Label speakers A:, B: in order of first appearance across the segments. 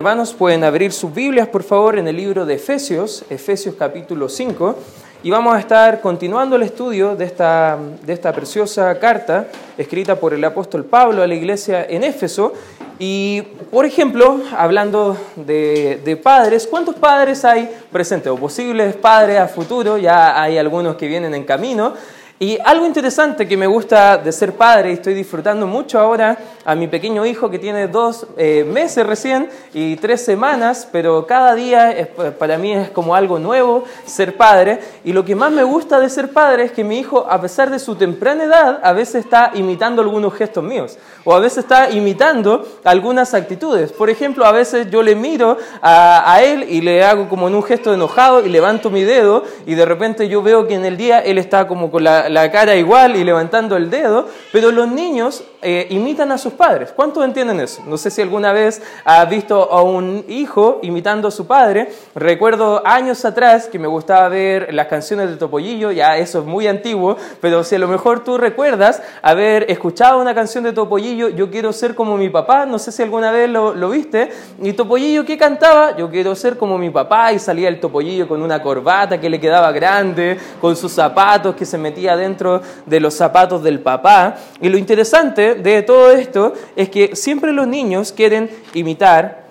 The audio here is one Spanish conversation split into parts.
A: Hermanos, pueden abrir sus Biblias, por favor, en el libro de Efesios, Efesios capítulo 5, y vamos a estar continuando el estudio de esta, de esta preciosa carta escrita por el apóstol Pablo a la iglesia en Éfeso. Y, por ejemplo, hablando de, de padres, ¿cuántos padres hay presentes o posibles padres a futuro? Ya hay algunos que vienen en camino. Y algo interesante que me gusta de ser padre, y estoy disfrutando mucho ahora a mi pequeño hijo que tiene dos eh, meses recién y tres semanas, pero cada día es, para mí es como algo nuevo ser padre. Y lo que más me gusta de ser padre es que mi hijo, a pesar de su temprana edad, a veces está imitando algunos gestos míos, o a veces está imitando algunas actitudes. Por ejemplo, a veces yo le miro a, a él y le hago como en un gesto enojado y levanto mi dedo y de repente yo veo que en el día él está como con la la, cara igual y levantando el dedo, pero los niños eh, imitan a sus padres. ¿Cuántos entienden eso? No sé si alguna vez has visto a un hijo imitando a su padre. Recuerdo años atrás que me gustaba ver las canciones de Topollillo, ya eso es muy antiguo, pero si a lo mejor tú recuerdas haber escuchado una canción de Topollillo, Yo quiero ser como mi papá, no sé si alguna vez lo, viste, y Topollillo ¿qué cantaba? Yo quiero ser como mi papá y salía el Topollillo con una corbata que le quedaba grande, con sus zapatos que se metía dentro de los zapatos del papá. Y lo interesante de todo esto es que siempre los niños quieren imitar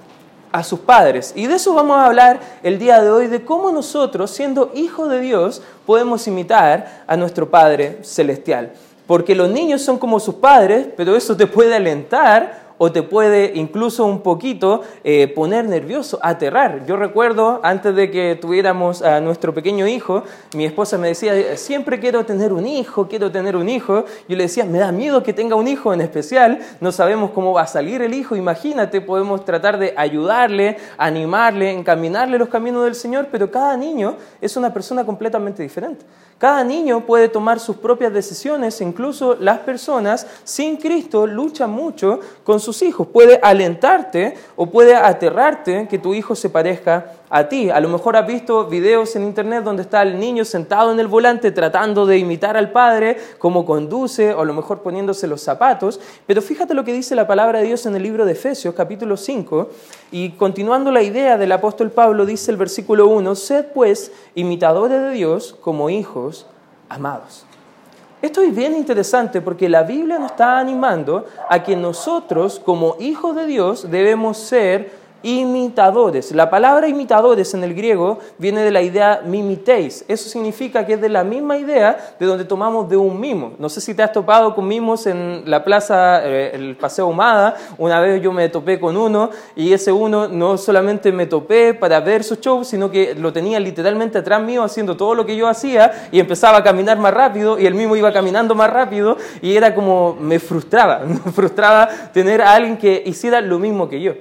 A: a sus padres. Y de eso vamos a hablar el día de hoy, de cómo nosotros, siendo hijos de Dios, podemos imitar a nuestro Padre Celestial. Porque los niños son como sus padres, pero eso te puede alentar o te puede incluso un poquito eh, poner nervioso, aterrar. Yo recuerdo, antes de que tuviéramos a nuestro pequeño hijo, mi esposa me decía, siempre quiero tener un hijo, quiero tener un hijo. Yo le decía, me da miedo que tenga un hijo en especial, no sabemos cómo va a salir el hijo, imagínate, podemos tratar de ayudarle, animarle, encaminarle los caminos del Señor, pero cada niño es una persona completamente diferente. Cada niño puede tomar sus propias decisiones, incluso las personas sin Cristo luchan mucho con sus hijos. Puede alentarte o puede aterrarte que tu hijo se parezca a ti. A lo mejor has visto videos en internet donde está el niño sentado en el volante tratando de imitar al padre, cómo conduce, o a lo mejor poniéndose los zapatos. Pero fíjate lo que dice la palabra de Dios en el libro de Efesios, capítulo 5, y continuando la idea del apóstol Pablo, dice el versículo 1, sed pues imitadores de Dios como hijos amados. Esto es bien interesante porque la Biblia nos está animando a que nosotros como hijos de Dios debemos ser imitadores. La palabra imitadores en el griego viene de la idea mimiteis. Eso significa que es de la misma idea de donde tomamos de un mimo. No sé si te has topado con mimos en la plaza, eh, el Paseo Humada. Una vez yo me topé con uno y ese uno no solamente me topé para ver su show, sino que lo tenía literalmente atrás mío haciendo todo lo que yo hacía y empezaba a caminar más rápido y el mismo iba caminando más rápido y era como me frustraba, me frustraba tener a alguien que hiciera lo mismo que yo.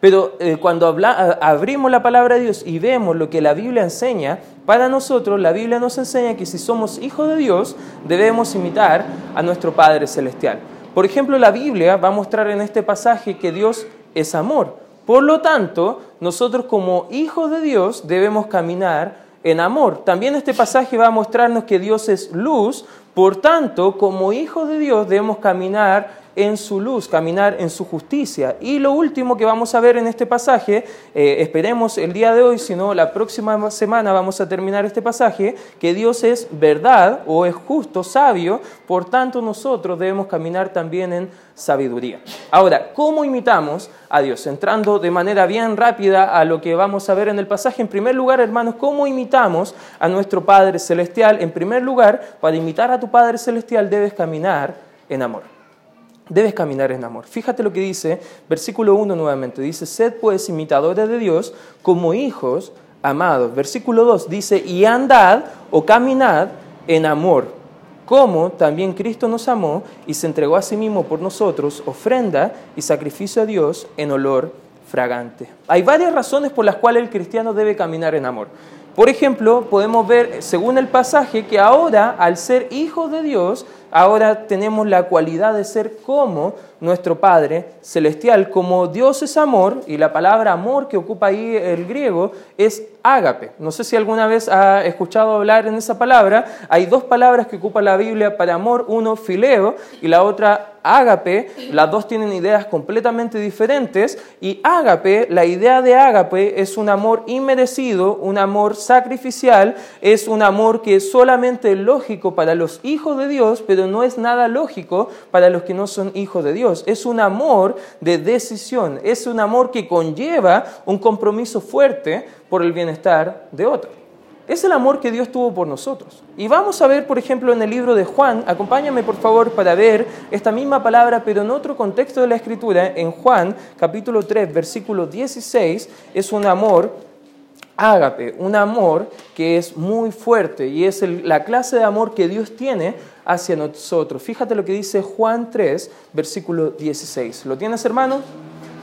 A: Pero eh, cuando abrimos la palabra de Dios y vemos lo que la Biblia enseña, para nosotros la Biblia nos enseña que si somos hijos de Dios debemos imitar a nuestro Padre Celestial. Por ejemplo, la Biblia va a mostrar en este pasaje que Dios es amor. Por lo tanto, nosotros como hijos de Dios debemos caminar en amor. También este pasaje va a mostrarnos que Dios es luz, por tanto, como hijos de Dios debemos caminar en su luz, caminar en su justicia. Y lo último que vamos a ver en este pasaje, eh, esperemos el día de hoy, si no la próxima semana vamos a terminar este pasaje, que Dios es verdad o es justo, sabio, por tanto nosotros debemos caminar también en sabiduría. Ahora, ¿cómo imitamos a Dios? Entrando de manera bien rápida a lo que vamos a ver en el pasaje, en primer lugar, hermanos, ¿cómo imitamos a nuestro Padre Celestial? En primer lugar, para imitar a tu Padre Celestial debes caminar en amor debes caminar en amor. Fíjate lo que dice, versículo 1 nuevamente, dice, sed pues imitadores de Dios como hijos amados. Versículo 2 dice, y andad o caminad en amor, como también Cristo nos amó y se entregó a sí mismo por nosotros, ofrenda y sacrificio a Dios en olor fragante. Hay varias razones por las cuales el cristiano debe caminar en amor. Por ejemplo, podemos ver, según el pasaje, que ahora, al ser hijos de Dios, ahora tenemos la cualidad de ser como nuestro Padre celestial. Como Dios es amor, y la palabra amor que ocupa ahí el griego es ágape. No sé si alguna vez ha escuchado hablar en esa palabra. Hay dos palabras que ocupa la Biblia para amor, uno fileo y la otra ágape, las dos tienen ideas completamente diferentes y ágape, la idea de ágape es un amor inmerecido, un amor sacrificial, es un amor que es solamente lógico para los hijos de Dios, pero no es nada lógico para los que no son hijos de Dios. Es un amor de decisión, es un amor que conlleva un compromiso fuerte por el bienestar de otro. Es el amor que Dios tuvo por nosotros. Y vamos a ver, por ejemplo, en el libro de Juan, acompáñame por favor para ver esta misma palabra, pero en otro contexto de la escritura, en Juan capítulo 3, versículo 16, es un amor ágape, un amor que es muy fuerte y es la clase de amor que Dios tiene hacia nosotros. Fíjate lo que dice Juan 3, versículo 16. ¿Lo tienes, hermano?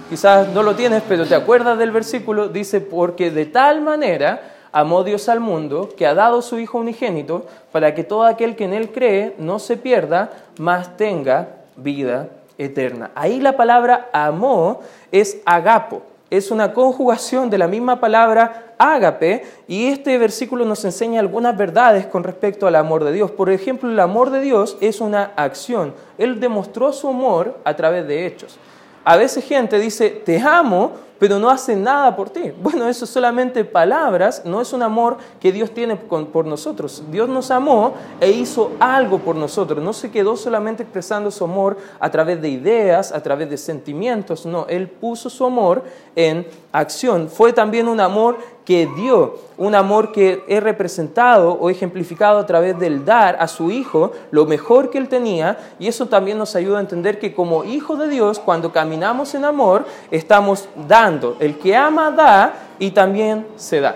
A: Quizás no lo tienes, pero te acuerdas del versículo. Dice, porque de tal manera amó Dios al mundo, que ha dado su Hijo unigénito, para que todo aquel que en Él cree no se pierda, mas tenga vida eterna. Ahí la palabra amó es agapo, es una conjugación de la misma palabra ágape, y este versículo nos enseña algunas verdades con respecto al amor de Dios. Por ejemplo, el amor de Dios es una acción. Él demostró su amor a través de hechos. A veces gente dice, te amo, pero no hace nada por ti. Bueno, eso es solamente palabras, no es un amor que Dios tiene por nosotros. Dios nos amó e hizo algo por nosotros. No se quedó solamente expresando su amor a través de ideas, a través de sentimientos. No, Él puso su amor en acción. Fue también un amor que dio, un amor que es representado o ejemplificado a través del dar a su hijo lo mejor que él tenía y eso también nos ayuda a entender que como hijos de Dios, cuando caminamos en amor, estamos dando. El que ama da y también se da.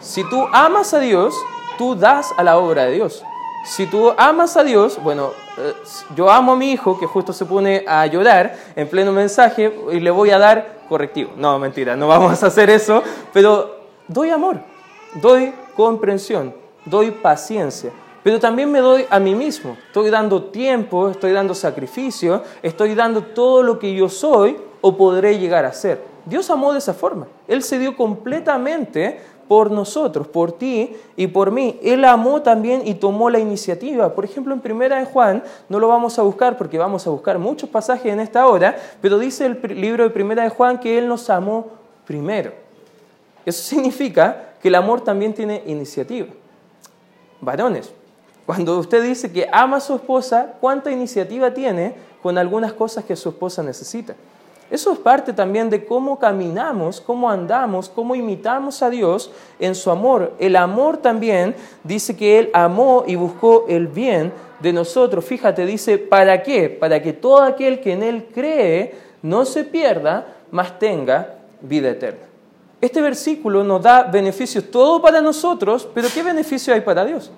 A: Si tú amas a Dios, tú das a la obra de Dios. Si tú amas a Dios, bueno, eh, yo amo a mi hijo que justo se pone a llorar en pleno mensaje y le voy a dar correctivo. No, mentira, no vamos a hacer eso, pero doy amor, doy comprensión, doy paciencia, pero también me doy a mí mismo. Estoy dando tiempo, estoy dando sacrificio, estoy dando todo lo que yo soy o podré llegar a ser. Dios amó de esa forma. Él se dio completamente por nosotros, por ti y por mí. Él amó también y tomó la iniciativa. Por ejemplo, en Primera de Juan, no lo vamos a buscar porque vamos a buscar muchos pasajes en esta hora, pero dice el libro de Primera de Juan que Él nos amó primero. Eso significa que el amor también tiene iniciativa. Varones, cuando usted dice que ama a su esposa, ¿cuánta iniciativa tiene con algunas cosas que su esposa necesita? Eso es parte también de cómo caminamos, cómo andamos, cómo imitamos a Dios en su amor. El amor también dice que Él amó y buscó el bien de nosotros. Fíjate, dice, ¿para qué? Para que todo aquel que en Él cree no se pierda, mas tenga vida eterna. Este versículo nos da beneficios todo para nosotros, pero ¿qué beneficio hay para Dios?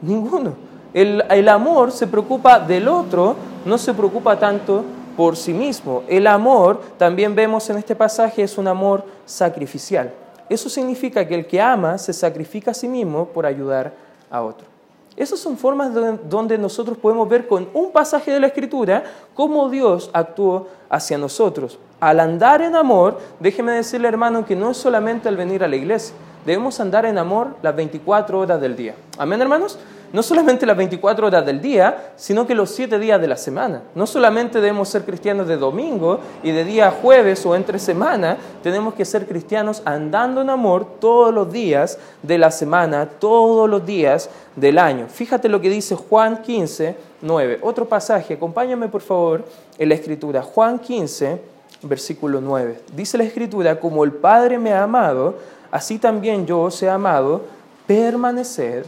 A: Ninguno. El, el amor se preocupa del otro, no se preocupa tanto por sí mismo. El amor, también vemos en este pasaje, es un amor sacrificial. Eso significa que el que ama se sacrifica a sí mismo por ayudar a otro. Esas son formas donde nosotros podemos ver con un pasaje de la Escritura cómo Dios actuó hacia nosotros. Al andar en amor, déjeme decirle hermano que no es solamente al venir a la iglesia, debemos andar en amor las 24 horas del día. Amén hermanos no solamente las 24 horas del día, sino que los 7 días de la semana. No solamente debemos ser cristianos de domingo y de día jueves o entre semana, tenemos que ser cristianos andando en amor todos los días de la semana, todos los días del año. Fíjate lo que dice Juan 15, 9. Otro pasaje, acompáñame por favor en la escritura. Juan 15, versículo 9. Dice la escritura, como el Padre me ha amado, así también yo os he amado, permanecer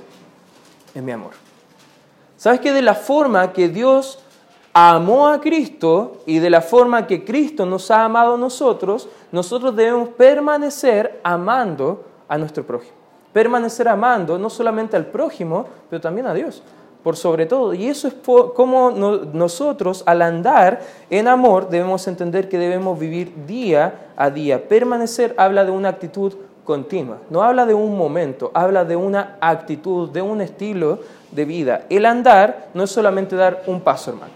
A: en mi amor. ¿Sabes que de la forma que Dios amó a Cristo y de la forma que Cristo nos ha amado a nosotros, nosotros debemos permanecer amando a nuestro prójimo. Permanecer amando no solamente al prójimo, pero también a Dios, por sobre todo. Y eso es como nosotros al andar en amor debemos entender que debemos vivir día a día. Permanecer habla de una actitud continua. No habla de un momento, habla de una actitud, de un estilo de vida. El andar no es solamente dar un paso, hermano.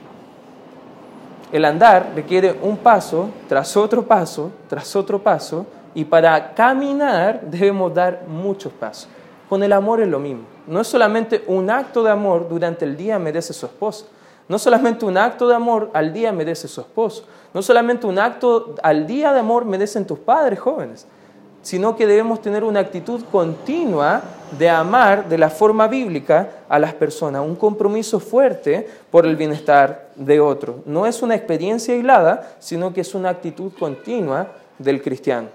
A: el andar requiere un paso tras otro paso, tras otro paso, y para caminar debemos dar muchos pasos. Con el amor es lo mismo. No es solamente un acto de amor durante el día merece su esposa. No solamente un acto de amor al día merece su esposo. No solamente un acto al día de amor merecen tus padres jóvenes sino que debemos tener una actitud continua de amar de la forma bíblica a las personas, un compromiso fuerte por el bienestar de otro. No es una experiencia aislada, sino que es una actitud continua del cristiano.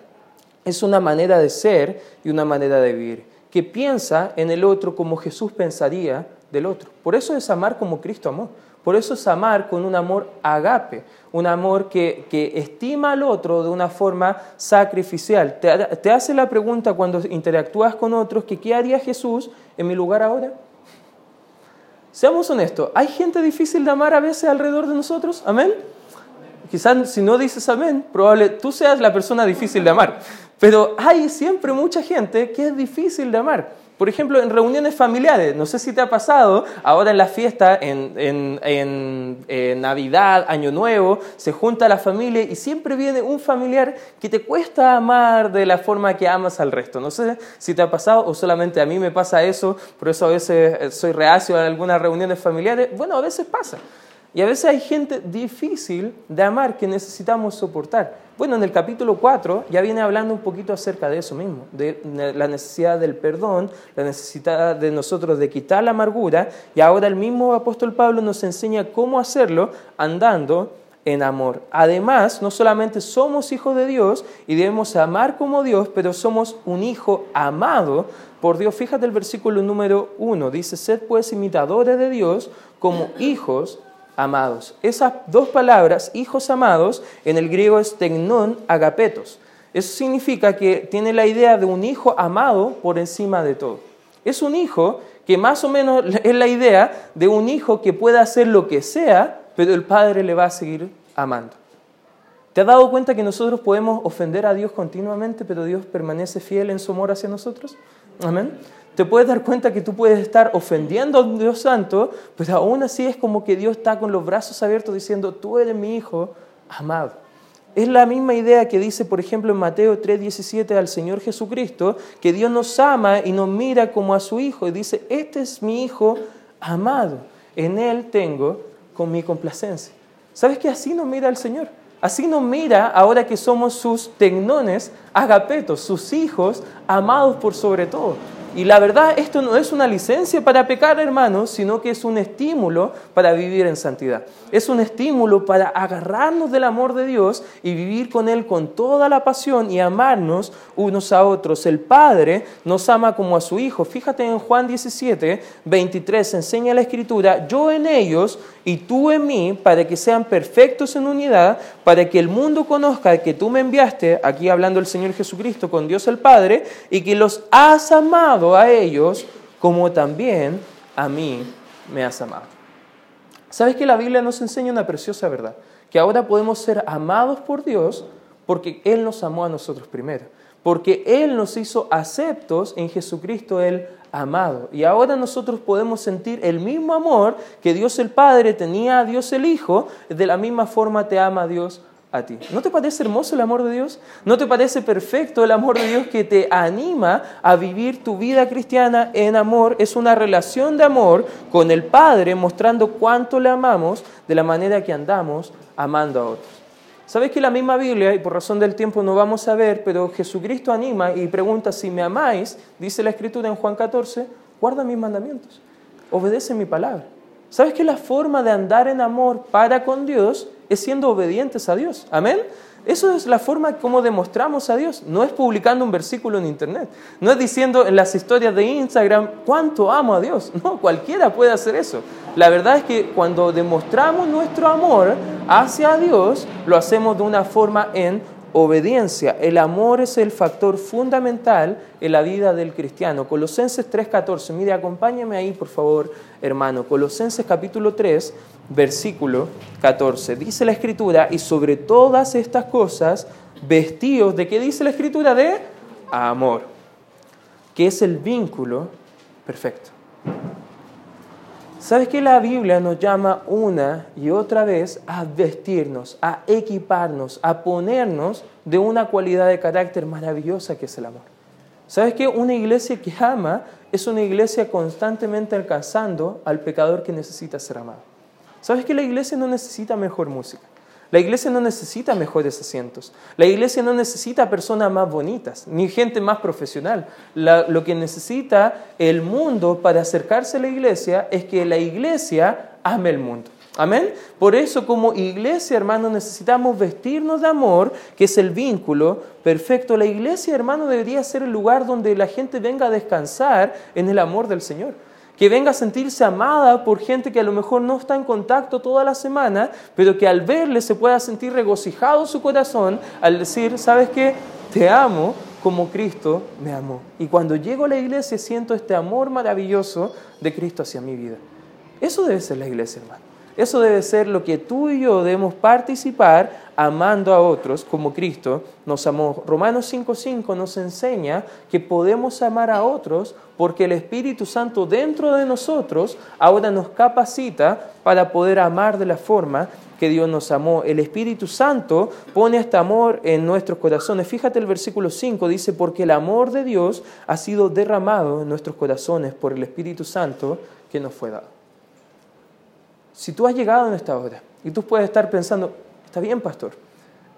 A: Es una manera de ser y una manera de vivir, que piensa en el otro como Jesús pensaría del otro. Por eso es amar como Cristo amó. Por eso es amar con un amor agape, un amor que, estima al otro de una forma sacrificial. Te, te, hace la pregunta cuando interactúas con otros que qué haría Jesús en mi lugar ahora. Seamos honestos, ¿hay gente difícil de amar a veces alrededor de nosotros? ¿Amén? Quizás si no dices amén, probable tú seas la persona difícil de amar. Pero hay siempre mucha gente que es difícil de amar. Por ejemplo, en reuniones familiares, no sé si te ha pasado, ahora en la fiesta, en, Navidad, Año Nuevo, se junta la familia y siempre viene un familiar que te cuesta amar de la forma que amas al resto. No sé si te ha pasado o solamente a mí me pasa eso, por eso a veces eh, soy reacio a algunas reuniones familiares. Bueno, a veces pasa. Y a veces hay gente difícil de amar que necesitamos soportar. Bueno, en el capítulo 4 ya viene hablando un poquito acerca de eso mismo, de la necesidad del perdón, la necesidad de nosotros de quitar la amargura, y ahora el mismo apóstol Pablo nos enseña cómo hacerlo andando en amor. Además, no solamente somos hijos de Dios y debemos amar como Dios, pero somos un hijo amado por Dios. Fíjate el versículo número 1, dice, sed pues imitadores de Dios como hijos amados. Esas dos palabras, hijos amados, en el griego es tecnón agapetos. Eso significa que tiene la idea de un hijo amado por encima de todo. Es un hijo que más o menos es la idea de un hijo que puede hacer lo que sea, pero el padre le va a seguir amando. ¿Te has dado cuenta que nosotros podemos ofender a Dios continuamente, pero Dios permanece fiel en su amor hacia nosotros? Amén te puedes dar cuenta que tú puedes estar ofendiendo a Dios santo, pero aún así es como que Dios está con los brazos abiertos diciendo, tú eres mi hijo amado. Es la misma idea que dice, por ejemplo, en Mateo 3:17 al Señor Jesucristo, que Dios nos ama y nos mira como a su hijo y dice, este es mi hijo amado, en él tengo con mi complacencia. ¿Sabes que así nos mira el Señor? Así nos mira ahora que somos sus tecnones agapetos, sus hijos amados por sobre todo. Y la verdad, esto no es una licencia para pecar, hermanos, sino que es un estímulo para vivir en santidad. Es un estímulo para agarrarnos del amor de Dios y vivir con Él con toda la pasión y amarnos unos a otros. El Padre nos ama como a su Hijo. Fíjate en Juan 17, 23, enseña la Escritura, yo en ellos y tú en mí, para que sean perfectos en unidad, para que el mundo conozca que tú me enviaste, aquí hablando el Señor Jesucristo con Dios el Padre, y que los has amado a ellos como también a mí me has amado. ¿Sabes que la Biblia nos enseña una preciosa verdad? Que ahora podemos ser amados por Dios porque Él nos amó a nosotros primero. Porque Él nos hizo aceptos en Jesucristo el amado. Y ahora nosotros podemos sentir el mismo amor que Dios el Padre tenía a Dios el Hijo, de la misma forma te ama Dios a ti. ¿No te parece hermoso el amor de Dios? ¿No te parece perfecto el amor de Dios que te anima a vivir tu vida cristiana en amor? Es una relación de amor con el Padre mostrando cuánto le amamos de la manera que andamos amando a otros. ¿Sabes que la misma Biblia, y por razón del tiempo no vamos a ver, pero Jesucristo anima y pregunta, si me amáis, dice la Escritura en Juan 14, guarda mis mandamientos, obedece mi palabra. ¿Sabes que la forma de andar en amor para con Dios es siendo obedientes a Dios? Amén. Eso es la forma como demostramos a Dios. No es publicando un versículo en internet. No es diciendo en las historias de Instagram cuánto amo a Dios. No, cualquiera puede hacer eso. La verdad es que cuando demostramos nuestro amor hacia Dios, lo hacemos de una forma en obediencia. El amor es el factor fundamental en la vida del cristiano. Colosenses 3:14. Mire, acompáñeme ahí, por favor, hermano. Colosenses capítulo 3, versículo 14. Dice la escritura, y sobre todas estas cosas, vestidos, ¿de qué dice la escritura? De amor, que es el vínculo perfecto. ¿Sabes que la Biblia nos llama una y otra vez a vestirnos, a equiparnos, a ponernos de una cualidad de carácter maravillosa que es el amor? ¿Sabes que una iglesia que ama es una iglesia constantemente alcanzando al pecador que necesita ser amado? ¿Sabes que la iglesia no necesita mejor música? La iglesia no necesita mejores asientos. La iglesia no necesita personas más bonitas, ni gente más profesional. lo que necesita el mundo para acercarse a la iglesia es que la iglesia ame el mundo. Amén. Por eso como iglesia, hermano, necesitamos vestirnos de amor, que es el vínculo perfecto. La iglesia, hermano, debería ser el lugar donde la gente venga a descansar en el amor del Señor que venga a sentirse amada por gente que a lo mejor no está en contacto toda la semana, pero que al verle se pueda sentir regocijado su corazón al decir, ¿sabes qué? Te amo como Cristo me amó. Y cuando llego a la iglesia siento este amor maravilloso de Cristo hacia mi vida. Eso debe ser la iglesia, hermano. Eso debe ser lo que tú y yo debemos participar amando a otros como Cristo nos amó. Romanos 5.5 nos enseña que podemos amar a otros porque el Espíritu Santo dentro de nosotros ahora nos capacita para poder amar de la forma que Dios nos amó. El Espíritu Santo pone este amor en nuestros corazones. Fíjate el versículo 5, dice, porque el amor de Dios ha sido derramado en nuestros corazones por el Espíritu Santo que nos fue dado. Si tú has llegado en esta hora y tú puedes estar pensando, está bien, pastor,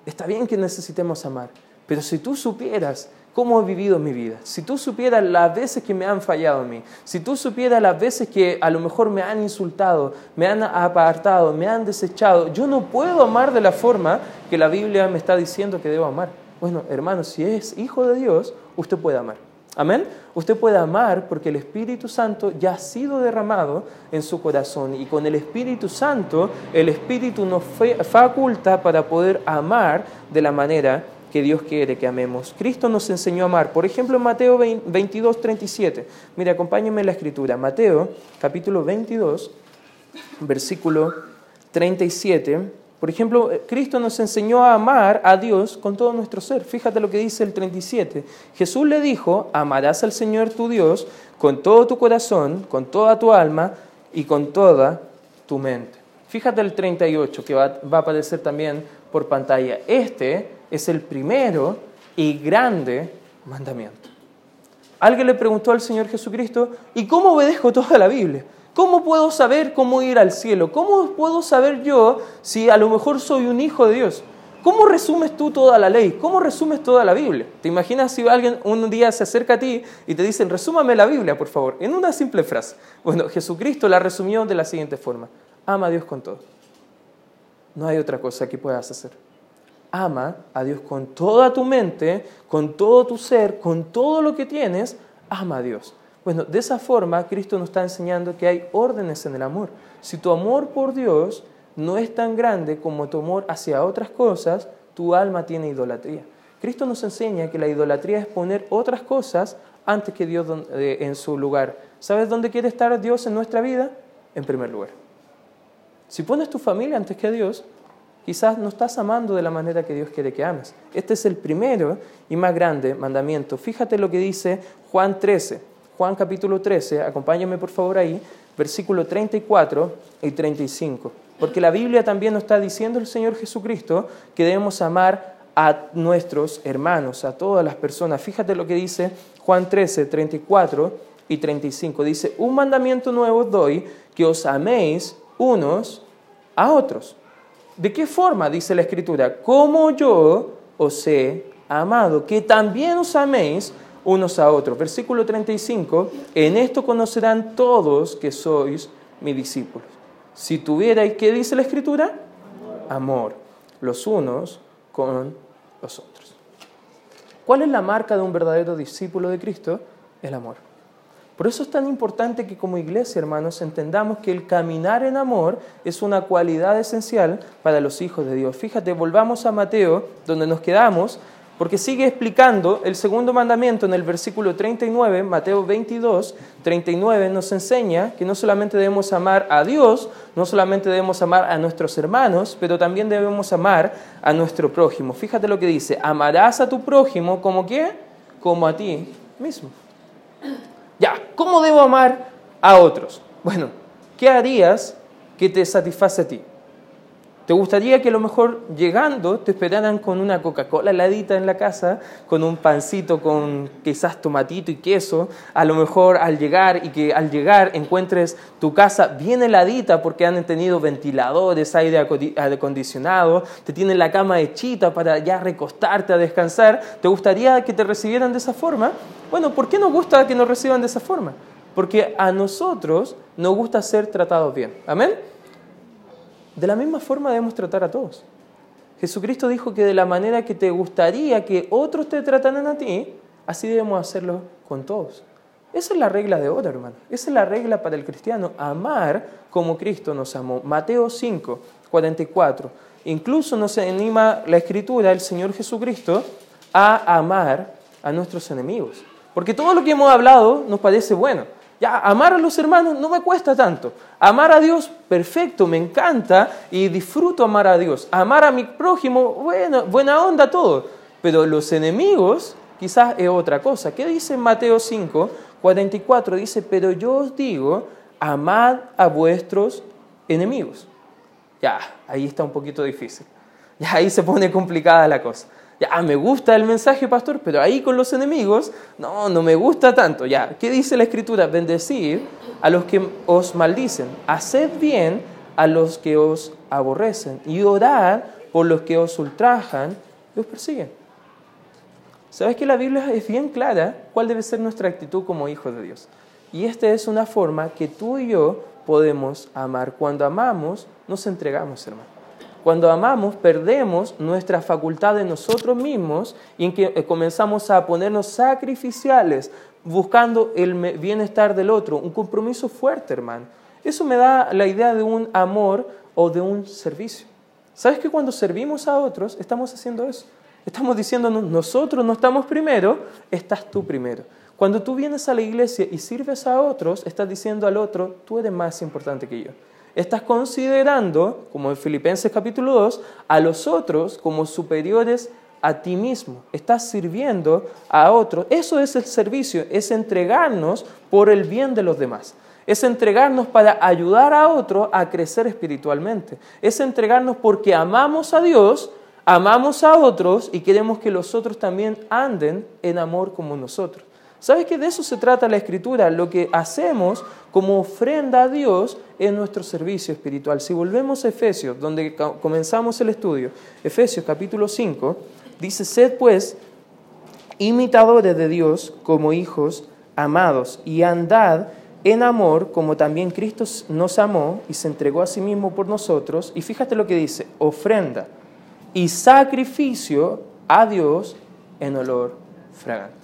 A: está bien que necesitemos amar, pero si tú supieras cómo he vivido mi vida, si tú supieras las veces que me han fallado a mí, si tú supieras las veces que a lo mejor me han insultado, me han apartado, me han desechado, yo no puedo amar de la forma que la Biblia me está diciendo que debo amar. Bueno, hermano, si es hijo de Dios, usted puede amar. Amén. Usted puede amar porque el Espíritu Santo ya ha sido derramado en su corazón y con el Espíritu Santo el Espíritu nos faculta para poder amar de la manera que Dios quiere que amemos. Cristo nos enseñó a amar. Por ejemplo, en Mateo 22, 37. Mire, acompáñenme en la escritura. Mateo, capítulo 22, versículo 37 por ejemplo, Cristo nos enseñó a amar a Dios con todo nuestro ser. Fíjate lo que dice el 37. Jesús le dijo, amarás al Señor tu Dios con todo tu corazón, con toda tu alma y con toda tu mente. Fíjate el 38 que va, va a aparecer también por pantalla. Este es el primero y grande mandamiento. Alguien le preguntó al Señor Jesucristo, ¿y cómo obedezco toda la Biblia? ¿Cómo puedo saber cómo ir al cielo? ¿Cómo puedo saber yo si a lo mejor soy un hijo de Dios? ¿Cómo resumes tú toda la ley? ¿Cómo resumes toda la Biblia? ¿Te imaginas si alguien un día se acerca a ti y te dicen, resúmame la Biblia, por favor, en una simple frase? Bueno, Jesucristo la resumió de la siguiente forma. Ama a Dios con todo. No hay otra cosa que puedas hacer. Ama a Dios con toda tu mente, con todo tu ser, con todo lo que tienes. Ama a Dios. Bueno, de esa forma Cristo nos está enseñando que hay órdenes en el amor. Si tu amor por Dios no es tan grande como tu amor hacia otras cosas, tu alma tiene idolatría. Cristo nos enseña que la idolatría es poner otras cosas antes que Dios eh, en su lugar. ¿Sabes dónde quiere estar Dios en nuestra vida? En primer lugar. Si pones tu familia antes que Dios, quizás no estás amando de la manera que Dios quiere que ames. Este es el primero y más grande mandamiento. Fíjate lo que dice Juan 13. Juan capítulo 13, acompáñame por favor ahí, versículo 34 y 35. Porque la Biblia también nos está diciendo el Señor Jesucristo que debemos amar a nuestros hermanos, a todas las personas. Fíjate lo que dice Juan 13, 34 y 35. Dice, un mandamiento nuevo doy, que os améis unos a otros. ¿De qué forma? Dice la Escritura, como yo os he amado, que también os améis unos a otros. Versículo 35, en esto conocerán todos que sois mis discípulos. Si tuvierais, ¿qué dice la Escritura? Amor, los unos con los otros. ¿Cuál es la marca de un verdadero discípulo de Cristo? El amor. Por eso es tan importante que como iglesia, hermanos, entendamos que el caminar en amor es una cualidad esencial para los hijos de Dios. Fíjate, volvamos a Mateo, donde nos quedamos, porque sigue explicando el segundo mandamiento en el versículo 39, Mateo 22, 39, nos enseña que no solamente debemos amar a Dios, no solamente debemos amar a nuestros hermanos, pero también debemos amar a nuestro prójimo. Fíjate lo que dice, amarás a tu prójimo como qué? Como a ti mismo. Ya, ¿cómo debo amar a otros? Bueno, ¿qué harías que te satisface a ti? ¿Te gustaría que a lo mejor llegando te esperaran con una Coca-Cola heladita en la casa, con un pancito con quizás tomatito y queso? A lo mejor al llegar y que al llegar encuentres tu casa bien heladita porque han tenido ventiladores, aire acondicionado, te tienen la cama hechita para ya recostarte a descansar. ¿Te gustaría que te recibieran de esa forma? Bueno, ¿por qué nos gusta que nos reciban de esa forma? Porque a nosotros nos gusta ser tratados bien. Amén. De la misma forma debemos tratar a todos. Jesucristo dijo que de la manera que te gustaría que otros te trataran a ti, así debemos hacerlo con todos. Esa es la regla de oro, hermano. Esa es la regla para el cristiano, amar como Cristo nos amó. Mateo 5, 44. Incluso nos anima la escritura, el Señor Jesucristo, a amar a nuestros enemigos. Porque todo lo que hemos hablado nos parece bueno. Ya, amar a los hermanos no me cuesta tanto. Amar a Dios, perfecto, me encanta y disfruto amar a Dios. Amar a mi prójimo, bueno, buena onda todo. Pero los enemigos quizás es otra cosa. ¿Qué dice Mateo 5, 44? Dice, pero yo os digo, amad a vuestros enemigos. Ya, ahí está un poquito difícil. Ya ahí se pone complicada la cosa ya, me gusta el mensaje, pastor, pero ahí con los enemigos, no, no me gusta tanto. Ya, ¿qué dice la escritura? Bendecir a los que os maldicen, haced bien a los que os aborrecen y orad por los que os ultrajan y os persiguen. ¿Sabes que la Biblia es bien clara cuál debe ser nuestra actitud como hijos de Dios? Y esta es una forma que tú y yo podemos amar. Cuando amamos, nos entregamos, hermano. Cuando amamos, perdemos nuestra facultad de nosotros mismos y en que eh, comenzamos a ponernos sacrificiales, buscando el bienestar del otro. Un compromiso fuerte, hermano. Eso me da la idea de un amor o de un servicio. ¿Sabes que cuando servimos a otros, estamos haciendo eso? Estamos diciéndonos, nosotros no estamos primero, estás tú primero. Cuando tú vienes a la iglesia y sirves a otros, estás diciendo al otro, tú eres más importante que yo estás considerando, como en Filipenses capítulo 2, a los otros como superiores a ti mismo. Estás sirviendo a otros. Eso es el servicio, es entregarnos por el bien de los demás. Es entregarnos para ayudar a otro a crecer espiritualmente. Es entregarnos porque amamos a Dios, amamos a otros y queremos que los otros también anden en amor como nosotros. ¿Sabes que de eso se trata la escritura? Lo que hacemos como ofrenda a Dios en nuestro servicio espiritual. Si volvemos a Efesios, donde comenzamos el estudio, Efesios capítulo 5, dice, sed pues imitadores de Dios como hijos amados y andad en amor como también Cristo nos amó y se entregó a sí mismo por nosotros. Y fíjate lo que dice, ofrenda y sacrificio a Dios en olor fragante.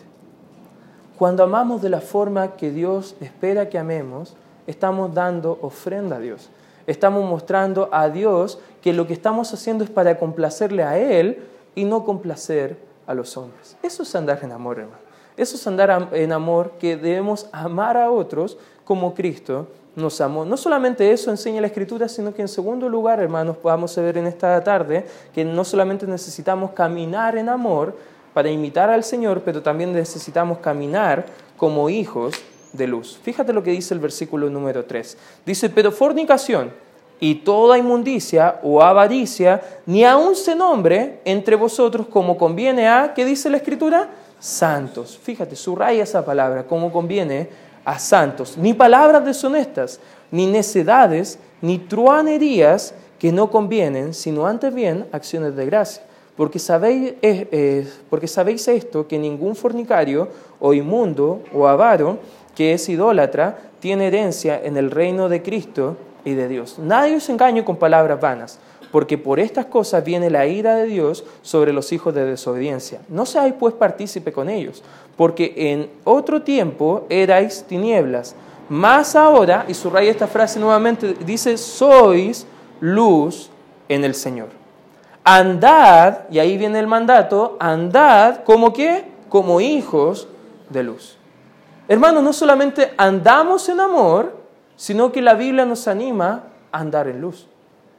A: Cuando amamos de la forma que Dios espera que amemos, estamos dando ofrenda a Dios. Estamos mostrando a Dios que lo que estamos haciendo es para complacerle a Él y no complacer a los hombres. Eso es andar en amor, hermano. Eso es andar en amor que debemos amar a otros como Cristo nos amó. No solamente eso enseña la Escritura, sino que en segundo lugar, hermanos, podamos ver en esta tarde que no solamente necesitamos caminar en amor, para imitar al Señor, pero también necesitamos caminar como hijos de luz. Fíjate lo que dice el versículo número 3. Dice, pero fornicación y toda inmundicia o avaricia, ni aun se nombre entre vosotros como conviene a, ¿qué dice la Escritura? Santos. Fíjate, subraya esa palabra, como conviene a santos. Ni palabras deshonestas, ni necedades, ni truanerías que no convienen, sino antes bien acciones de gracia porque sabéis, porque sabéis esto, que ningún fornicario o inmundo o avaro que es idólatra tiene herencia en el reino de Cristo y de Dios. Nadie os engañe con palabras vanas, porque por estas cosas viene la ira de Dios sobre los hijos de desobediencia. No seáis pues partícipe con ellos, porque en otro tiempo erais tinieblas, más ahora, y subraya esta frase nuevamente, dice, sois luz en el Señor andad, y ahí viene el mandato, andad como qué? Como hijos de luz. Hermanos, no solamente andamos en amor, sino que la Biblia nos anima a andar en luz.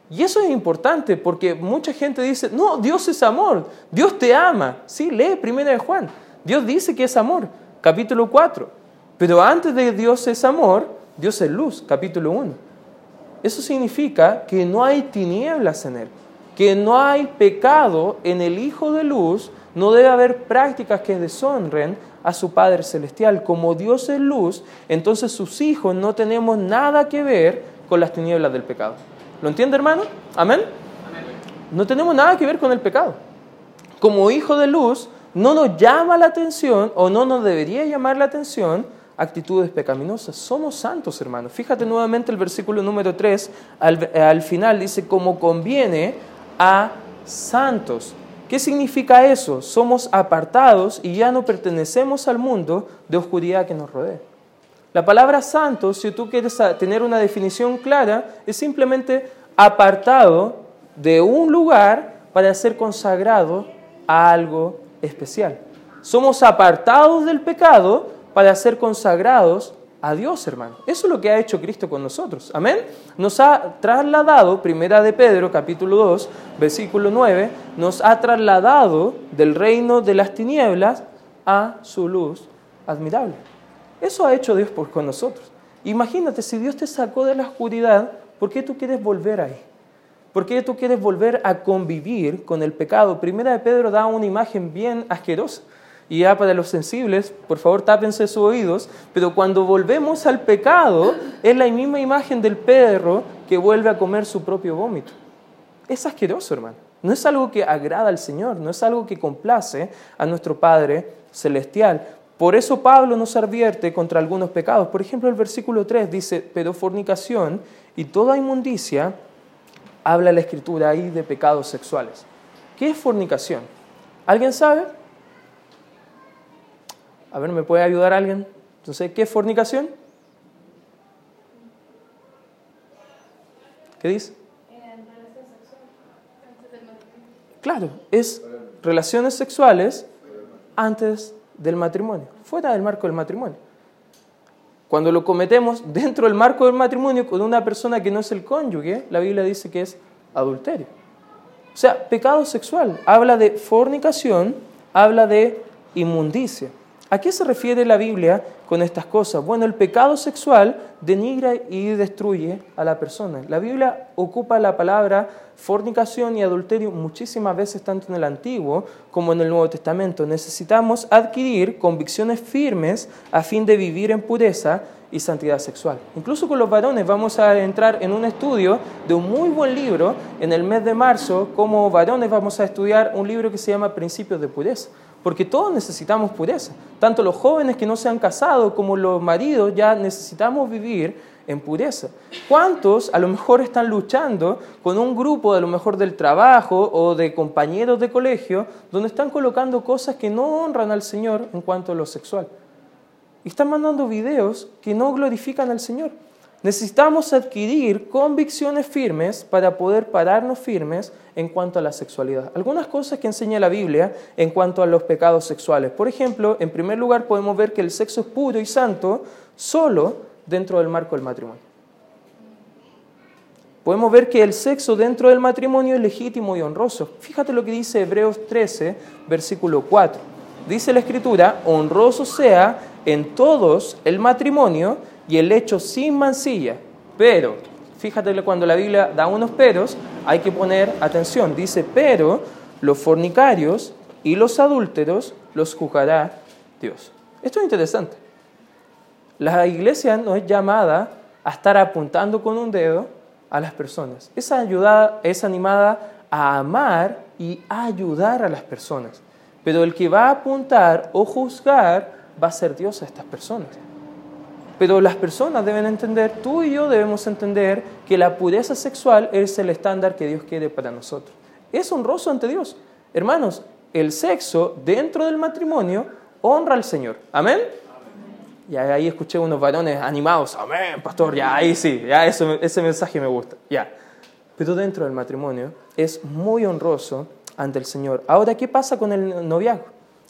A: Y eso es importante porque mucha gente dice, no, Dios es amor, Dios te ama. Sí, lee primero de Juan. Dios dice que es amor, capítulo 4. Pero antes de Dios es amor, Dios es luz, capítulo 1. Eso significa que no hay tinieblas en él, que no hay pecado en el Hijo de Luz, no debe haber prácticas que deshonren a su Padre Celestial. Como Dios es luz, entonces sus hijos no tenemos nada que ver con las tinieblas del pecado. ¿Lo entiende, hermano? ¿Amén? No tenemos nada que ver con el pecado. Como hijo de luz, no nos llama la atención o no nos debería llamar la atención actitudes pecaminosas. Somos santos, hermanos. Fíjate nuevamente el versículo número 3, al, al final dice, como conviene a santos. ¿Qué significa eso? Somos apartados y ya no pertenecemos al mundo de oscuridad que nos rodea. La palabra santo, si tú quieres tener una definición clara, es simplemente apartado de un lugar para ser consagrado a algo especial. Somos apartados del pecado para ser consagrados a Dios, hermano. Eso es lo que ha hecho Cristo con nosotros. Amén. Nos ha trasladado, primera de Pedro, capítulo 2, versículo 9, nos ha trasladado del reino de las tinieblas a su luz admirable. Eso ha hecho Dios por, con nosotros. Imagínate, si Dios te sacó de la oscuridad, ¿por qué tú quieres volver ahí? ¿Por qué tú quieres volver a convivir con el pecado? Primera de Pedro da una imagen bien asquerosa. Y ya para los sensibles, por favor tápense sus oídos, pero cuando volvemos al pecado, es la misma imagen del perro que vuelve a comer su propio vómito. Es asqueroso, hermano. No es algo que agrada al Señor, no es algo que complace a nuestro Padre Celestial. Por eso Pablo nos advierte contra algunos pecados. Por ejemplo, el versículo 3 dice, pero fornicación y toda inmundicia, habla la escritura ahí de pecados sexuales. ¿Qué es fornicación? ¿Alguien sabe? A ver, ¿me puede ayudar alguien? Entonces, ¿qué es fornicación? ¿Qué dice? Claro, es relaciones sexuales antes del matrimonio, fuera del marco del matrimonio. Cuando lo cometemos dentro del marco del matrimonio con una persona que no es el cónyuge, la Biblia dice que es adulterio. O sea, pecado sexual. Habla de fornicación, habla de inmundicia. ¿A qué se refiere la Biblia con estas cosas? Bueno, el pecado sexual denigra y destruye a la persona. La Biblia ocupa la palabra fornicación y adulterio muchísimas veces, tanto en el Antiguo como en el Nuevo Testamento. Necesitamos adquirir convicciones firmes a fin de vivir en pureza y santidad sexual. Incluso con los varones vamos a entrar en un estudio de un muy buen libro en el mes de marzo. Como varones vamos a estudiar un libro que se llama Principios de Pureza porque todos necesitamos pureza. Tanto los jóvenes que no se han casado como los maridos ya necesitamos vivir en pureza. ¿Cuántos a lo mejor están luchando con un grupo a lo mejor del trabajo o de compañeros de colegio donde están colocando cosas que no honran al Señor en cuanto a lo sexual? Y están mandando videos que no glorifican al Señor. Necesitamos adquirir convicciones firmes para poder pararnos firmes en cuanto a la sexualidad. Algunas cosas que enseña la Biblia en cuanto a los pecados sexuales. Por ejemplo, en primer lugar podemos ver que el sexo es puro y santo solo dentro del marco del matrimonio. Podemos ver que el sexo dentro del matrimonio es legítimo y honroso. Fíjate lo que dice Hebreos 13, versículo 4. Dice la escritura, honroso sea en todos el matrimonio y el hecho sin mancilla. Pero, fíjate cuando la Biblia da unos peros, hay que poner atención. Dice, pero los fornicarios y los adúlteros los juzgará Dios. Esto es interesante. La iglesia no es llamada a estar apuntando con un dedo a las personas. Es, ayudada, es animada a amar y a ayudar a las personas. Pero el que va a apuntar o juzgar va a ser Dios a estas personas. Pero las personas deben entender, tú y yo debemos entender que la pureza sexual es el estándar que Dios quiere para nosotros. Es honroso ante Dios. Hermanos, el sexo dentro del matrimonio honra al Señor. Amén. Y ahí escuché unos varones animados. Amén, pastor. Ya, ahí sí. Ya ese mensaje me gusta. Ya. Pero dentro del matrimonio es muy honroso ante el Señor. Ahora, ¿qué pasa con el noviazgo?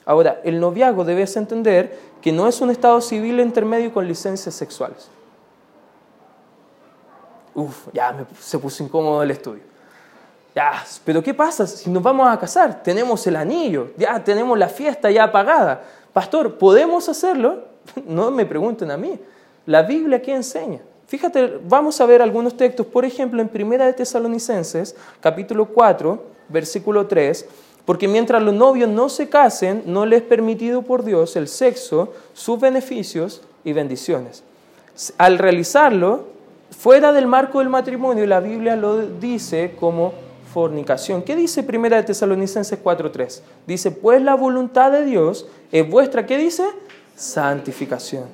A: Ahora, el noviazgo debes entender que no es un estado civil intermedio con licencias sexuales. Uf, ya se puso incómodo el estudio. Ya, pero ¿qué pasa si nos vamos a casar? Tenemos el anillo, ya tenemos la fiesta ya pagada. Pastor, ¿podemos hacerlo? No me pregunten a mí. La Biblia qué enseña? Fíjate, vamos a ver algunos textos, por ejemplo, en Primera de Tesalonicenses, capítulo 4, versículo 3, porque mientras los novios no se casen, no les es permitido por Dios el sexo, sus beneficios y bendiciones. Al realizarlo, fuera del marco del matrimonio, la Biblia lo dice como fornicación. ¿Qué dice Primera de Tesalonicenses 4.3? Dice, pues la voluntad de Dios es vuestra, ¿qué dice? Santificación.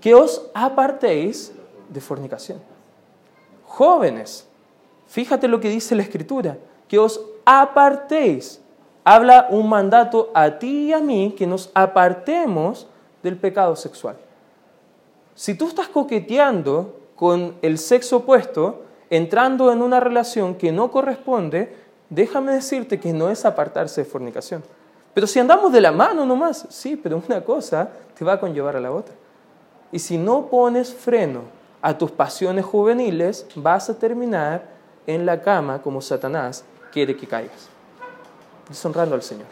A: Que os apartéis de fornicación. Jóvenes, fíjate lo que dice la Escritura, que os apartéis. Habla un mandato a ti y a mí que nos apartemos del pecado sexual. Si tú estás coqueteando con el sexo opuesto, entrando en una relación que no corresponde, déjame decirte que no es apartarse de fornicación. Pero si andamos de la mano nomás, sí, pero una cosa te va a conllevar a la otra. Y si no pones freno a tus pasiones juveniles, vas a terminar en la cama como Satanás quiere que caigas, deshonrando al Señor.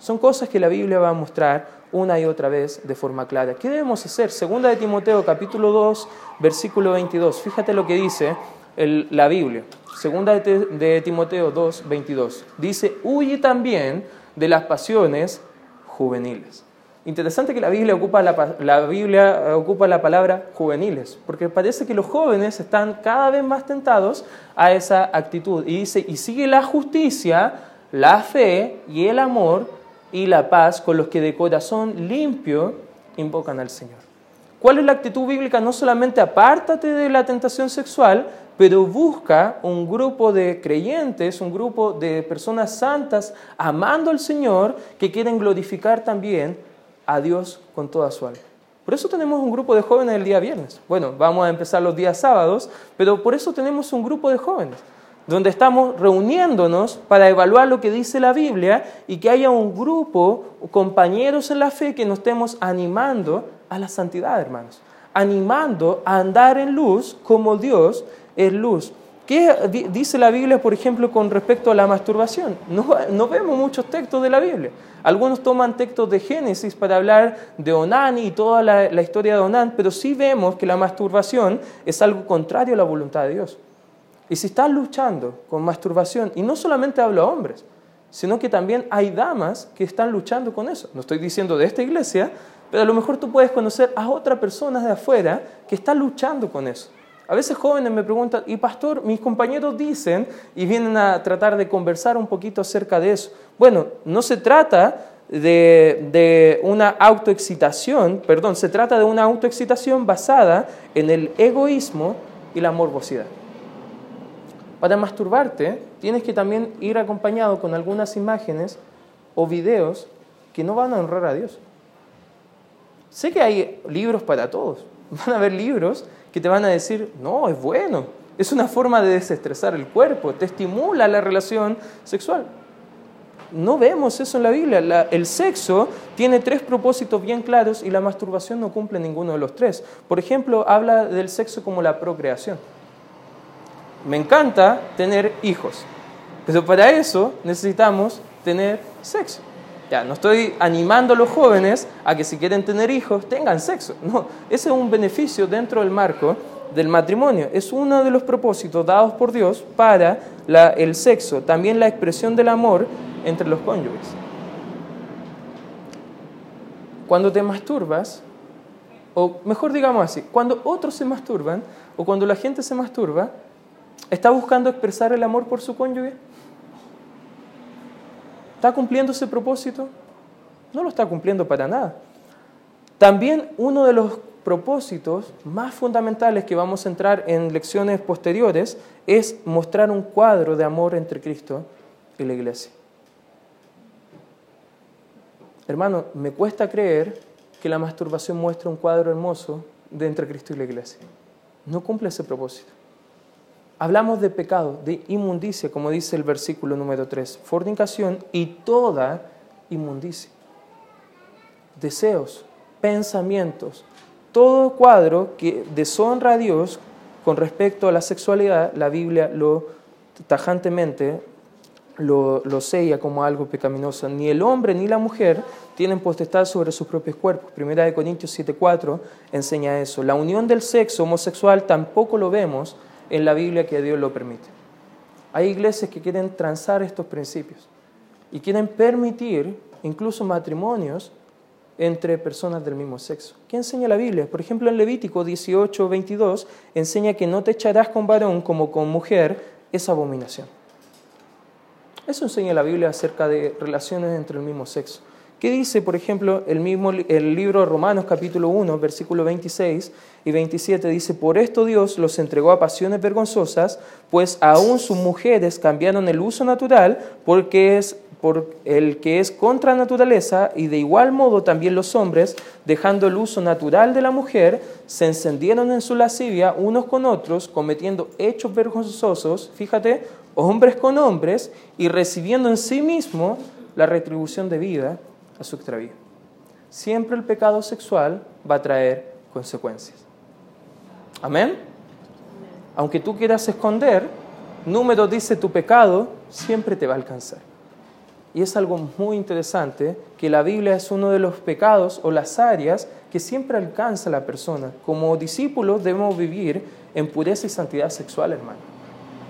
A: Son cosas que la Biblia va a mostrar una y otra vez de forma clara. ¿Qué debemos hacer? Segunda de Timoteo capítulo 2, versículo 22. Fíjate lo que dice la Biblia. Segunda de, Timoteo 2, 22. Dice, huye también de las pasiones juveniles. Interesante que la Biblia ocupa la, Biblia eh, ocupa la palabra juveniles, porque parece que los jóvenes están cada vez más tentados a esa actitud. Y dice, y sigue la justicia, la fe y el amor y la paz con los que de corazón limpio invocan al Señor. ¿Cuál es la actitud bíblica? No solamente apártate de la tentación sexual, pero busca un grupo de creyentes, un grupo de personas santas, amando al Señor, que quieren glorificar también a Dios con toda su alma. Por eso tenemos un grupo de jóvenes el día viernes. Bueno, vamos a empezar los días sábados, pero por eso tenemos un grupo de jóvenes, donde estamos reuniéndonos para evaluar lo que dice la Biblia y que haya un grupo, compañeros en la fe, que nos estemos animando a la santidad, hermanos. Animando a andar en luz como Dios es luz. ¿Qué dice la Biblia, por ejemplo, con respecto a la masturbación? No, vemos muchos textos de la Biblia. Algunos toman textos de Génesis para hablar de Onán y toda la, la historia de Onán, pero sí vemos que la masturbación es algo contrario a la voluntad de Dios. Y si estás luchando con masturbación, y no solamente hablo a hombres, sino que también hay damas que están luchando con eso. No estoy diciendo de esta iglesia, pero a lo mejor tú puedes conocer a otras personas de afuera que están luchando con eso. A veces jóvenes me preguntan, y pastor, mis compañeros dicen y vienen a tratar de conversar un poquito acerca de eso. Bueno, no se trata de, de, una autoexcitación, perdón, se trata de una autoexcitación basada en el egoísmo y la morbosidad. Para masturbarte, tienes que también ir acompañado con algunas imágenes o videos que no van a honrar a Dios. Sé que hay libros para todos. Van a haber libros que te van a decir, no, es bueno, es una forma de desestresar el cuerpo, te estimula la relación sexual. No vemos eso en la Biblia. el sexo tiene tres propósitos bien claros y la masturbación no cumple ninguno de los tres. Por ejemplo, habla del sexo como la procreación. Me encanta tener hijos, pero para eso necesitamos tener sexo. Ya, no estoy animando a los jóvenes a que si quieren tener hijos tengan sexo. No, ese es un beneficio dentro del marco del matrimonio. Es uno de los propósitos dados por Dios para el sexo, también la expresión del amor entre los cónyuges. Cuando te masturbas, o mejor digamos así, cuando otros se masturban, o cuando la gente se masturba, ¿está buscando expresar el amor por su cónyuge? ¿Está cumpliendo ese propósito? No lo está cumpliendo para nada. También uno de los propósitos más fundamentales que vamos a entrar en lecciones posteriores es mostrar un cuadro de amor entre Cristo y la iglesia. Hermano, me cuesta creer que la masturbación muestre un cuadro hermoso de entre Cristo y la iglesia. No cumple ese propósito. Hablamos de pecado, de inmundicia, como dice el versículo número 3, fornicación y toda inmundicia. Deseos, pensamientos, todo cuadro que deshonra a Dios con respecto a la sexualidad, la Biblia lo tajantemente lo, lo sella como algo pecaminoso. Ni el hombre ni la mujer tienen potestad sobre sus propios cuerpos. Primera de Corintios 7:4 enseña eso. La unión del sexo homosexual tampoco lo vemos en la Biblia que Dios lo permite. Hay iglesias que quieren transar estos principios y quieren permitir incluso matrimonios entre personas del mismo sexo. ¿Qué enseña la Biblia? Por ejemplo, en Levítico 18, 22, enseña que no te echarás con varón como con mujer, es abominación. Eso enseña la Biblia acerca de relaciones entre el mismo sexo. ¿Qué dice, por ejemplo, el mismo el libro Romanos capítulo 1, versículo 26 y 27 dice, "Por esto Dios los entregó a pasiones vergonzosas, pues aún sus mujeres cambiaron el uso natural porque es por el que es contra naturaleza, y de igual modo también los hombres, dejando el uso natural de la mujer, se encendieron en su lascivia unos con otros, cometiendo hechos vergonzosos, fíjate, hombres con hombres, y recibiendo en sí mismo la retribución de vida a su extravío. Siempre el pecado sexual va a traer consecuencias. Amén. Aunque tú quieras esconder, número dice tu pecado siempre te va a alcanzar. Y es algo muy interesante que la Biblia es uno de los pecados o las áreas que siempre alcanza la persona. Como discípulos debemos vivir en pureza y santidad sexual, hermano.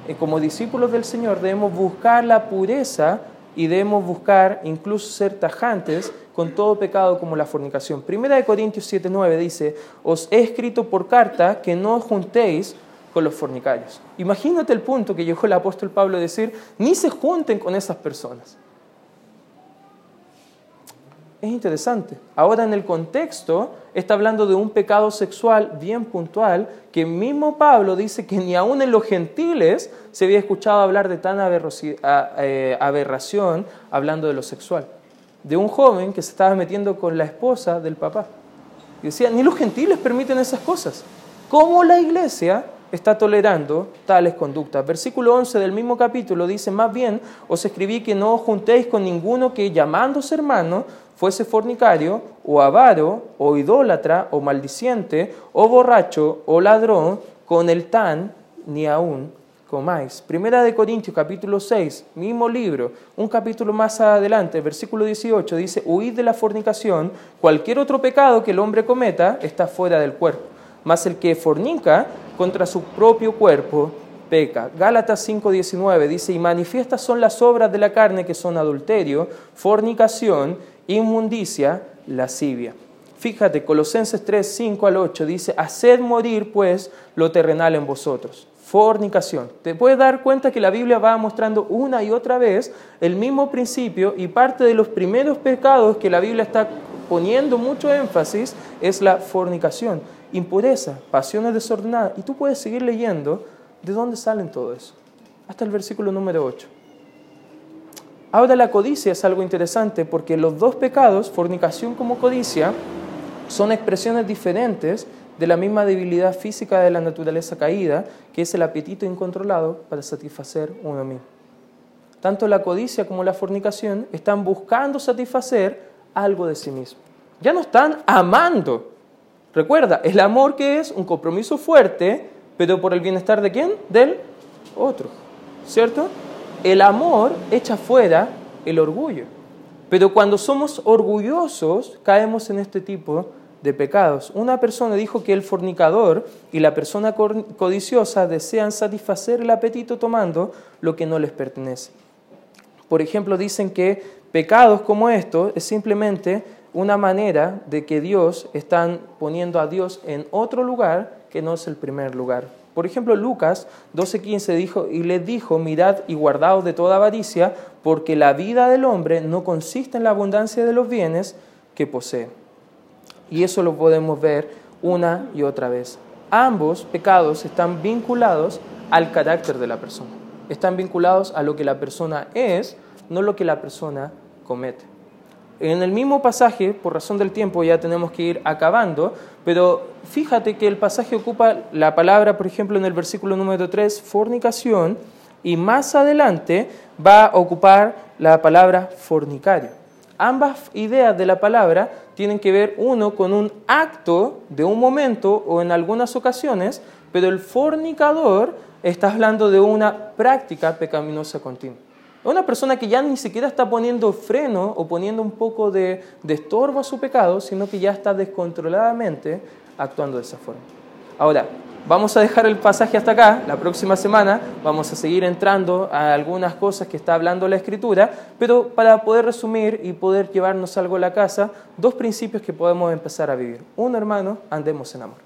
A: Y como discípulos del Señor debemos buscar la pureza y debemos buscar incluso ser tajantes con todo pecado como la fornicación. Primera de Corintios 7:9 dice, os he escrito por carta que no os juntéis con los fornicarios. Imagínate el punto que llegó el apóstol Pablo a decir, ni se junten con esas personas es interesante. Ahora en el contexto está hablando de un pecado sexual bien puntual que mismo Pablo dice que ni aún en los gentiles se había escuchado hablar de tan eh, aberración hablando de lo sexual. De un joven que se estaba metiendo con la esposa del papá. Y decía, ni los gentiles permiten esas cosas. ¿Cómo la iglesia está tolerando tales conductas. Versículo 11 del mismo capítulo dice, más bien os escribí que no os juntéis con ninguno que llamándose hermano fuese fornicario o avaro o idólatra o maldiciente o borracho o ladrón, con el tan ni aún comáis. Primera de Corintios capítulo 6, mismo libro, un capítulo más adelante, versículo 18, dice, huid de la fornicación, cualquier otro pecado que el hombre cometa está fuera del cuerpo, mas el que fornica contra su propio cuerpo peca. Gálatas 5:19 dice, y manifiestas son las obras de la carne que son adulterio, fornicación, inmundicia, lascivia. Fíjate, Colosenses 3, 5 al 8 dice, haced morir pues lo terrenal en vosotros. Fornicación. Te puedes dar cuenta que la Biblia va mostrando una y otra vez el mismo principio y parte de los primeros pecados que la Biblia está poniendo mucho énfasis es la fornicación, impureza, pasiones desordenadas. Y tú puedes seguir leyendo de dónde salen todo eso. Hasta el versículo número 8. Ahora la codicia es algo interesante porque los dos pecados, fornicación como codicia, son expresiones diferentes de la misma debilidad física de la naturaleza caída, que es el apetito incontrolado para satisfacer uno mismo. Tanto la codicia como la fornicación están buscando satisfacer algo de sí mismo. Ya no están amando. Recuerda, el amor que es un compromiso fuerte, pero por el bienestar de quién? Del otro. ¿Cierto? el amor echa fuera el orgullo. Pero cuando somos orgullosos, caemos en este tipo de pecados. Una persona dijo que el fornicador y la persona codiciosa desean satisfacer el apetito tomando lo que no les pertenece. Por ejemplo, dicen que pecados como estos es simplemente una manera de que Dios están poniendo a Dios en otro lugar que no es el primer lugar. Por ejemplo, Lucas 12:15 dijo, y le dijo, mirad y guardaos de toda avaricia, porque la vida del hombre no consiste en la abundancia de los bienes que posee. Y eso lo podemos ver una y otra vez. Ambos pecados están vinculados al carácter de la persona. Están vinculados a lo que la persona es, no lo que la persona comete. En el mismo pasaje, por razón del tiempo ya tenemos que ir acabando, pero fíjate que el pasaje ocupa la palabra, por ejemplo, en el versículo número 3, fornicación, y más adelante va a ocupar la palabra fornicario. Ambas ideas de la palabra tienen que ver uno con un acto de un momento o en algunas ocasiones, pero el fornicador está hablando de una práctica pecaminosa continua. Una persona que ya ni siquiera está poniendo freno o poniendo un poco de, de estorbo a su pecado, sino que ya está descontroladamente actuando de esa forma. Ahora, vamos a dejar el pasaje hasta acá. La próxima semana vamos a seguir entrando a algunas cosas que está hablando la Escritura, pero para poder resumir y poder llevarnos algo a la casa, dos principios que podemos empezar a vivir. Uno, hermano, andemos en amor.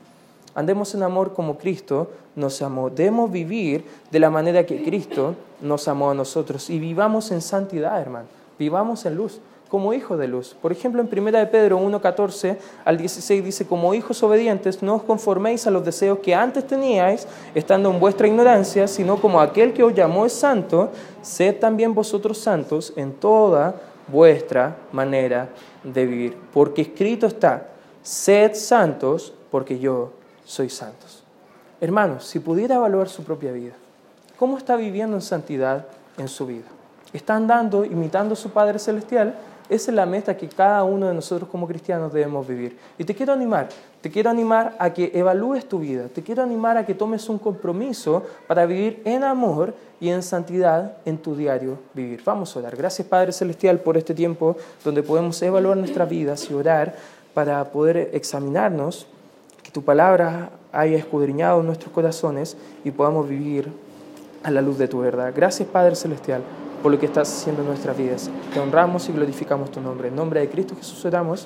A: Andemos en amor como Cristo nos amó. Debemos vivir de la manera que Cristo nos amó a nosotros y vivamos en santidad, hermano. Vivamos en luz, como hijos de luz. Por ejemplo, en 1 de Pedro 1.14 al 16 dice, como hijos obedientes, no os conforméis a los deseos que antes teníais, estando en vuestra ignorancia, sino como aquel que os llamó es santo, sed también vosotros santos en toda vuestra manera de vivir. Porque escrito está, sed santos, porque yo soy santos. Hermanos, si pudiera evaluar su propia vida, ¿cómo está viviendo en santidad en su vida? ¿Está andando imitando a su Padre Celestial? Esa es la meta que cada uno de nosotros como cristianos debemos vivir. Y te quiero animar, te quiero animar a que evalúes tu vida, te quiero animar a que tomes un compromiso para vivir en amor y en santidad en tu diario vivir. Vamos a orar. Gracias Padre Celestial por este tiempo donde podemos evaluar nuestras vidas y orar para poder examinarnos tu palabra haya escudriñado nuestros corazones y podamos vivir a la luz de tu verdad. Gracias Padre Celestial por lo que estás haciendo en nuestras vidas. Te honramos y glorificamos tu nombre. En nombre de Cristo Jesús oramos.